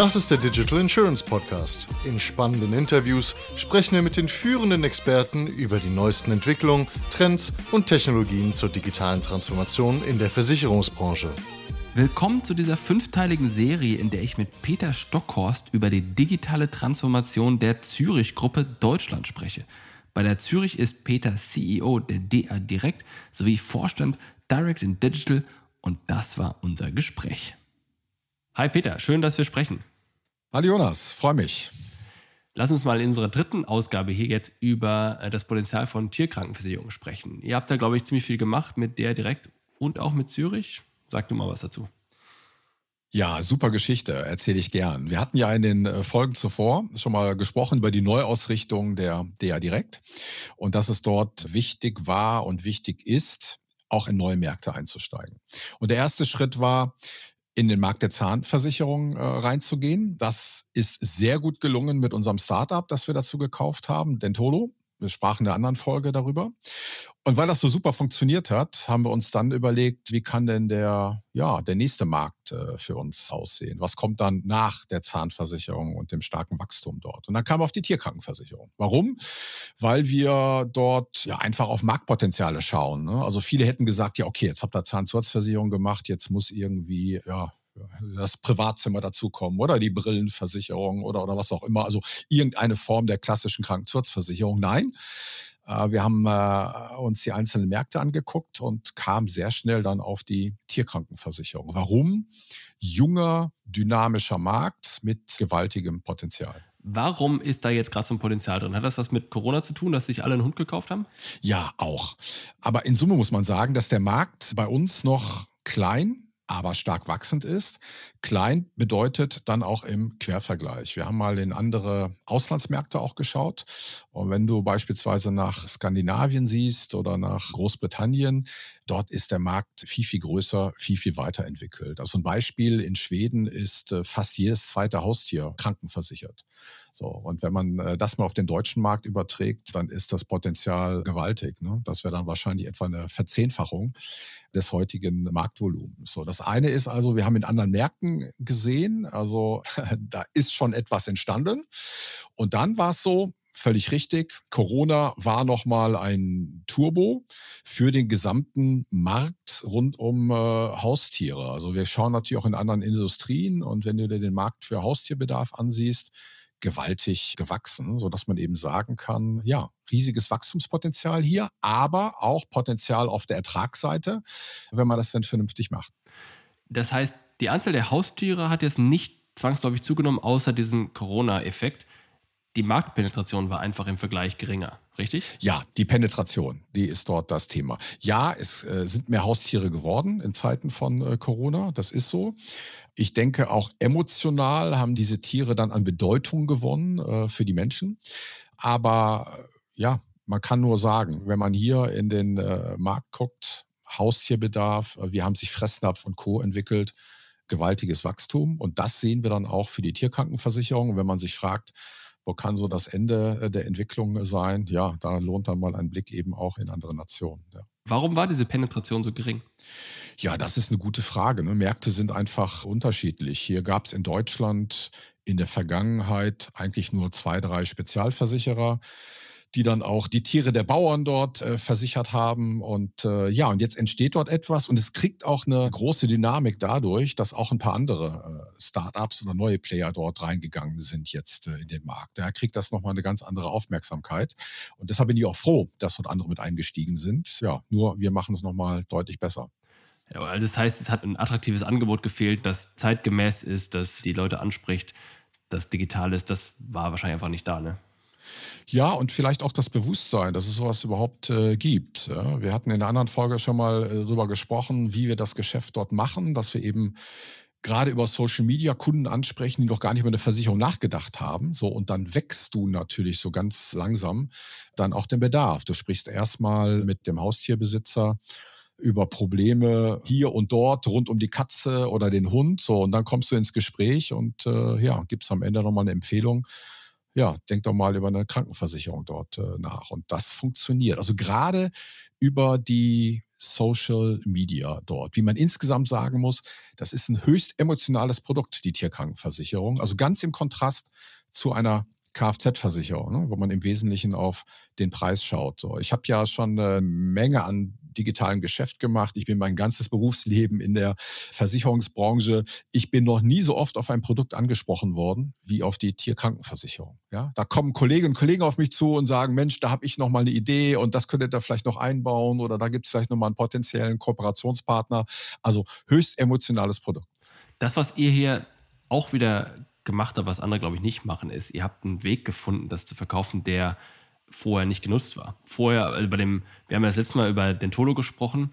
Das ist der Digital Insurance Podcast. In spannenden Interviews sprechen wir mit den führenden Experten über die neuesten Entwicklungen, Trends und Technologien zur digitalen Transformation in der Versicherungsbranche. Willkommen zu dieser fünfteiligen Serie, in der ich mit Peter Stockhorst über die digitale Transformation der Zürich-Gruppe Deutschland spreche. Bei der Zürich ist Peter CEO der DA Direct sowie Vorstand Direct in Digital und das war unser Gespräch. Hi Peter, schön, dass wir sprechen. Hallo Jonas, freue mich. Lass uns mal in unserer dritten Ausgabe hier jetzt über äh, das Potenzial von Tierkrankenversicherungen sprechen. Ihr habt da, glaube ich, ziemlich viel gemacht mit der direkt und auch mit Zürich. Sag du mal was dazu. Ja, super Geschichte, erzähle ich gern. Wir hatten ja in den äh, Folgen zuvor schon mal gesprochen über die Neuausrichtung der DA Direkt und dass es dort wichtig war und wichtig ist, auch in neue Märkte einzusteigen. Und der erste Schritt war, in den Markt der Zahnversicherung äh, reinzugehen. Das ist sehr gut gelungen mit unserem Startup, das wir dazu gekauft haben, Dentolo. Wir sprachen in der anderen Folge darüber. Und weil das so super funktioniert hat, haben wir uns dann überlegt, wie kann denn der, ja, der nächste Markt äh, für uns aussehen? Was kommt dann nach der Zahnversicherung und dem starken Wachstum dort? Und dann kam auf die Tierkrankenversicherung. Warum? Weil wir dort ja einfach auf Marktpotenziale schauen. Ne? Also viele hätten gesagt, ja, okay, jetzt habt ihr Zahnzusatzversicherung gemacht, jetzt muss irgendwie, ja, das Privatzimmer dazukommen oder die Brillenversicherung oder, oder was auch immer. Also irgendeine Form der klassischen Krankenzusatzversicherung. Nein, äh, wir haben äh, uns die einzelnen Märkte angeguckt und kamen sehr schnell dann auf die Tierkrankenversicherung. Warum? Junger, dynamischer Markt mit gewaltigem Potenzial. Warum ist da jetzt gerade so ein Potenzial drin? Hat das was mit Corona zu tun, dass sich alle einen Hund gekauft haben? Ja, auch. Aber in Summe muss man sagen, dass der Markt bei uns noch klein aber stark wachsend ist. Klein bedeutet dann auch im Quervergleich. Wir haben mal in andere Auslandsmärkte auch geschaut. Und wenn du beispielsweise nach Skandinavien siehst oder nach Großbritannien, dort ist der Markt viel, viel größer, viel, viel weiterentwickelt. Also ein Beispiel in Schweden ist äh, fast jedes zweite Haustier krankenversichert. So, und wenn man äh, das mal auf den deutschen Markt überträgt, dann ist das Potenzial gewaltig. Ne? Das wäre dann wahrscheinlich etwa eine Verzehnfachung des heutigen Marktvolumens. So, das eine ist also, wir haben in anderen Märkten gesehen, also da ist schon etwas entstanden. Und dann war es so, völlig richtig. Corona war nochmal ein Turbo für den gesamten Markt rund um äh, Haustiere. Also wir schauen natürlich auch in anderen Industrien und wenn du dir den Markt für Haustierbedarf ansiehst, gewaltig gewachsen, so dass man eben sagen kann, ja, riesiges Wachstumspotenzial hier, aber auch Potenzial auf der Ertragsseite, wenn man das denn vernünftig macht. Das heißt, die Anzahl der Haustiere hat jetzt nicht zwangsläufig zugenommen, außer diesem Corona-Effekt die Marktpenetration war einfach im Vergleich geringer, richtig? Ja, die Penetration, die ist dort das Thema. Ja, es äh, sind mehr Haustiere geworden in Zeiten von äh, Corona, das ist so. Ich denke, auch emotional haben diese Tiere dann an Bedeutung gewonnen äh, für die Menschen. Aber äh, ja, man kann nur sagen, wenn man hier in den äh, Markt guckt, Haustierbedarf, äh, wir haben sich Fressnapf und Co. entwickelt, gewaltiges Wachstum. Und das sehen wir dann auch für die Tierkrankenversicherung. Wenn man sich fragt, wo kann so das Ende äh, der Entwicklung sein? Ja, da lohnt dann mal ein Blick eben auch in andere Nationen. Ja. Warum war diese Penetration so gering? Ja, das ist eine gute Frage. Ne? Märkte sind einfach unterschiedlich. Hier gab es in Deutschland in der Vergangenheit eigentlich nur zwei, drei Spezialversicherer die dann auch die Tiere der Bauern dort äh, versichert haben. Und äh, ja, und jetzt entsteht dort etwas und es kriegt auch eine große Dynamik dadurch, dass auch ein paar andere äh, Startups oder neue Player dort reingegangen sind jetzt äh, in den Markt. Da kriegt das nochmal eine ganz andere Aufmerksamkeit. Und deshalb bin ich auch froh, dass dort andere mit eingestiegen sind. Ja, nur wir machen es nochmal deutlich besser. Ja, also das heißt, es hat ein attraktives Angebot gefehlt, das zeitgemäß ist, das die Leute anspricht, das digital ist. Das war wahrscheinlich einfach nicht da, ne? Ja, und vielleicht auch das Bewusstsein, dass es sowas überhaupt äh, gibt. Ja, wir hatten in der anderen Folge schon mal äh, darüber gesprochen, wie wir das Geschäft dort machen, dass wir eben gerade über Social Media Kunden ansprechen, die noch gar nicht über eine Versicherung nachgedacht haben. So, und dann wächst du natürlich so ganz langsam dann auch den Bedarf. Du sprichst erstmal mit dem Haustierbesitzer über Probleme hier und dort rund um die Katze oder den Hund. So, und dann kommst du ins Gespräch und äh, ja, gibst am Ende nochmal eine Empfehlung ja, denk doch mal über eine Krankenversicherung dort äh, nach. Und das funktioniert. Also gerade über die Social Media dort. Wie man insgesamt sagen muss, das ist ein höchst emotionales Produkt, die Tierkrankenversicherung. Also ganz im Kontrast zu einer Kfz-Versicherung, ne, wo man im Wesentlichen auf den Preis schaut. So, ich habe ja schon eine Menge an digitalen Geschäft gemacht. Ich bin mein ganzes Berufsleben in der Versicherungsbranche. Ich bin noch nie so oft auf ein Produkt angesprochen worden wie auf die Tierkrankenversicherung. Ja, da kommen Kolleginnen und Kollegen auf mich zu und sagen, Mensch, da habe ich noch mal eine Idee und das könntet ihr vielleicht noch einbauen oder da gibt es vielleicht noch mal einen potenziellen Kooperationspartner. Also höchst emotionales Produkt. Das, was ihr hier auch wieder gemacht habt, was andere, glaube ich, nicht machen, ist, ihr habt einen Weg gefunden, das zu verkaufen, der vorher nicht genutzt war. Vorher, also bei dem, wir haben ja das letzte Mal über Dentolo gesprochen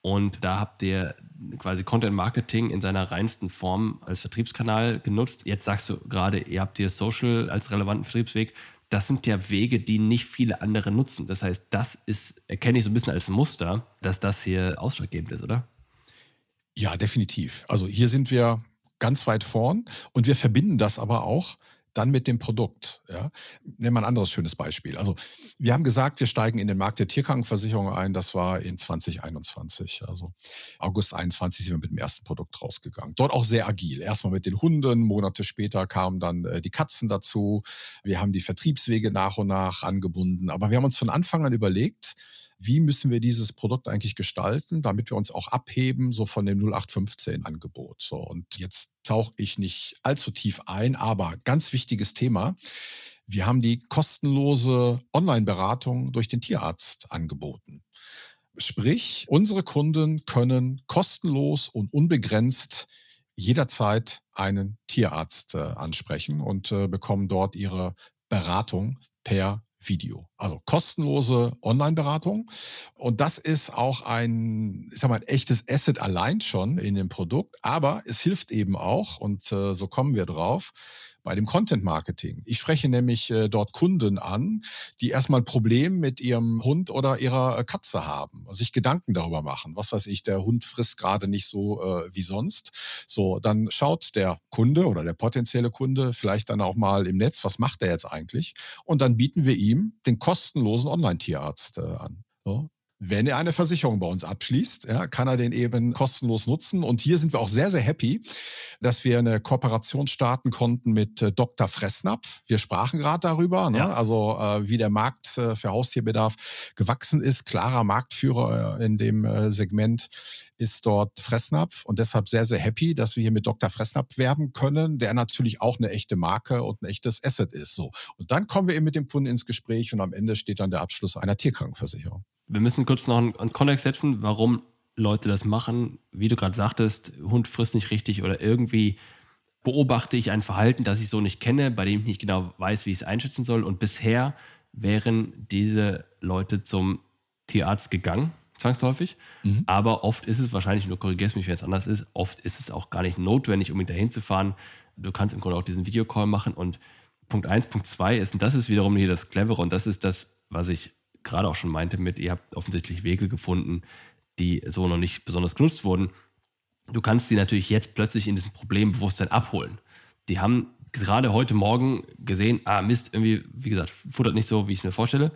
und da habt ihr quasi Content Marketing in seiner reinsten Form als Vertriebskanal genutzt. Jetzt sagst du gerade, ihr habt hier Social als relevanten Vertriebsweg. Das sind ja Wege, die nicht viele andere nutzen. Das heißt, das ist, erkenne ich so ein bisschen als Muster, dass das hier ausschlaggebend ist, oder? Ja, definitiv. Also hier sind wir ganz weit vorn und wir verbinden das aber auch dann mit dem Produkt. Ja. Nehmen wir ein anderes schönes Beispiel. Also wir haben gesagt, wir steigen in den Markt der Tierkrankenversicherung ein. Das war in 2021. Also August 21 sind wir mit dem ersten Produkt rausgegangen. Dort auch sehr agil. Erstmal mit den Hunden. Monate später kamen dann äh, die Katzen dazu. Wir haben die Vertriebswege nach und nach angebunden. Aber wir haben uns von Anfang an überlegt, wie müssen wir dieses Produkt eigentlich gestalten, damit wir uns auch abheben, so von dem 0815-Angebot. So, und jetzt tauche ich nicht allzu tief ein, aber ganz wichtiges Thema. Wir haben die kostenlose Online-Beratung durch den Tierarzt angeboten. Sprich, unsere Kunden können kostenlos und unbegrenzt jederzeit einen Tierarzt äh, ansprechen und äh, bekommen dort ihre Beratung per Video. Also kostenlose Online-Beratung. Und das ist auch ein, ich sag mal, ein echtes Asset allein schon in dem Produkt. Aber es hilft eben auch, und äh, so kommen wir drauf, bei dem Content Marketing. Ich spreche nämlich äh, dort Kunden an, die erstmal ein Problem mit ihrem Hund oder ihrer äh, Katze haben, sich Gedanken darüber machen. Was weiß ich, der Hund frisst gerade nicht so äh, wie sonst. So, dann schaut der Kunde oder der potenzielle Kunde vielleicht dann auch mal im Netz, was macht der jetzt eigentlich? Und dann bieten wir ihm den kostenlosen Online-Tierarzt äh, an. So, wenn er eine Versicherung bei uns abschließt, ja, kann er den eben kostenlos nutzen. Und hier sind wir auch sehr, sehr happy, dass wir eine Kooperation starten konnten mit äh, Dr. Fressnapf. Wir sprachen gerade darüber, ne? ja. also äh, wie der Markt äh, für Haustierbedarf gewachsen ist. Klarer Marktführer äh, in dem äh, Segment ist dort Fressnapf und deshalb sehr, sehr happy, dass wir hier mit Dr. Fressnapf werben können, der natürlich auch eine echte Marke und ein echtes Asset ist. So. Und dann kommen wir eben mit dem Kunden ins Gespräch und am Ende steht dann der Abschluss einer Tierkrankenversicherung wir müssen kurz noch einen, einen Kontext setzen, warum Leute das machen. Wie du gerade sagtest, Hund frisst nicht richtig oder irgendwie beobachte ich ein Verhalten, das ich so nicht kenne, bei dem ich nicht genau weiß, wie ich es einschätzen soll. Und bisher wären diese Leute zum Tierarzt gegangen, zwangsläufig. Mhm. Aber oft ist es wahrscheinlich, nur korrigierst mich, wenn es anders ist, oft ist es auch gar nicht notwendig, um ihn dahin zu fahren. Du kannst im Grunde auch diesen Videocall machen. Und Punkt 1, Punkt 2 ist, und das ist wiederum hier das Clevere, und das ist das, was ich gerade auch schon meinte mit, ihr habt offensichtlich Wege gefunden, die so noch nicht besonders genutzt wurden. Du kannst sie natürlich jetzt plötzlich in diesem Problembewusstsein abholen. Die haben gerade heute Morgen gesehen, ah Mist, irgendwie, wie gesagt, futtert nicht so, wie ich es mir vorstelle.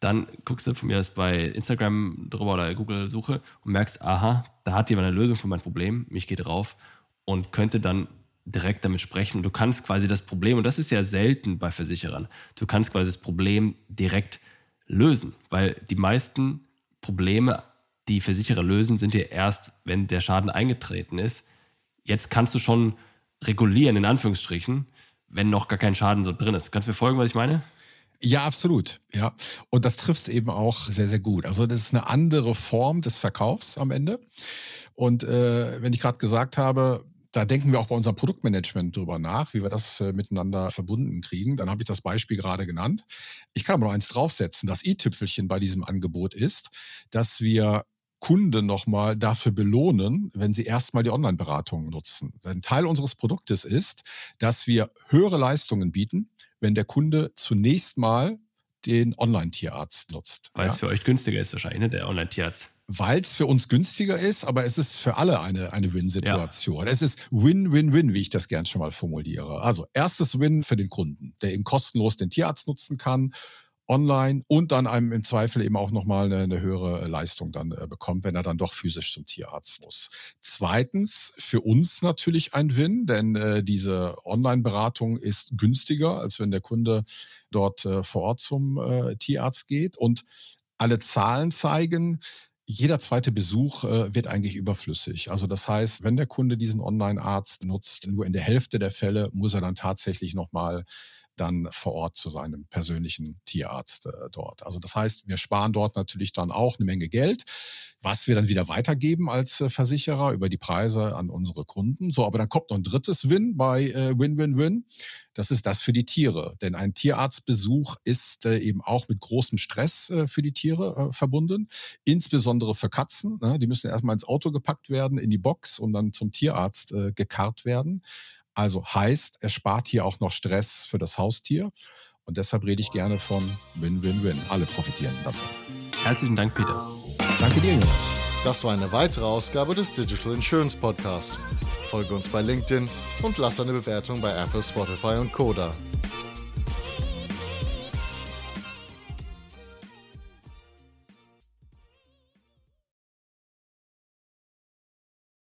Dann guckst du von mir aus bei Instagram drüber oder Google Suche und merkst, aha, da hat jemand eine Lösung für mein Problem. Mich geht drauf und könnte dann direkt damit sprechen. Und du kannst quasi das Problem, und das ist ja selten bei Versicherern, du kannst quasi das Problem direkt lösen, weil die meisten Probleme, die Versicherer lösen, sind ja erst, wenn der Schaden eingetreten ist. Jetzt kannst du schon regulieren, in Anführungsstrichen, wenn noch gar kein Schaden so drin ist. Kannst du mir folgen, was ich meine? Ja, absolut. Ja. Und das trifft es eben auch sehr, sehr gut. Also, das ist eine andere Form des Verkaufs am Ende. Und äh, wenn ich gerade gesagt habe, da denken wir auch bei unserem Produktmanagement drüber nach, wie wir das äh, miteinander verbunden kriegen. Dann habe ich das Beispiel gerade genannt. Ich kann aber noch eins draufsetzen. Das i-Tüpfelchen bei diesem Angebot ist, dass wir Kunden nochmal dafür belohnen, wenn sie erstmal die Online-Beratung nutzen. Ein Teil unseres Produktes ist, dass wir höhere Leistungen bieten, wenn der Kunde zunächst mal den Online-Tierarzt nutzt. Weil ja. es für euch günstiger ist wahrscheinlich, ne? der Online-Tierarzt. Weil es für uns günstiger ist, aber es ist für alle eine, eine Win-Situation. Ja. Es ist Win-Win-Win, wie ich das gern schon mal formuliere. Also erstes Win für den Kunden, der eben kostenlos den Tierarzt nutzen kann online und dann einem im Zweifel eben auch nochmal eine, eine höhere äh, Leistung dann äh, bekommt, wenn er dann doch physisch zum Tierarzt muss. Zweitens, für uns natürlich ein Win, denn äh, diese Online-Beratung ist günstiger, als wenn der Kunde dort äh, vor Ort zum äh, Tierarzt geht. Und alle Zahlen zeigen, jeder zweite Besuch äh, wird eigentlich überflüssig. Also das heißt, wenn der Kunde diesen Online-Arzt nutzt, nur in der Hälfte der Fälle muss er dann tatsächlich nochmal dann vor Ort zu seinem persönlichen Tierarzt äh, dort. Also das heißt, wir sparen dort natürlich dann auch eine Menge Geld, was wir dann wieder weitergeben als äh, Versicherer über die Preise an unsere Kunden. So, aber dann kommt noch ein drittes Win bei äh, Win-Win-Win. Das ist das für die Tiere. Denn ein Tierarztbesuch ist äh, eben auch mit großem Stress äh, für die Tiere äh, verbunden, insbesondere für Katzen. Ne? Die müssen erstmal ins Auto gepackt werden, in die Box und dann zum Tierarzt äh, gekarrt werden. Also heißt, er spart hier auch noch Stress für das Haustier. Und deshalb rede ich gerne von Win-Win-Win. Alle profitieren davon. Herzlichen Dank, Peter. Danke dir, Jonas. Das war eine weitere Ausgabe des Digital Insurance Podcast. Folge uns bei LinkedIn und lass eine Bewertung bei Apple, Spotify und Koda.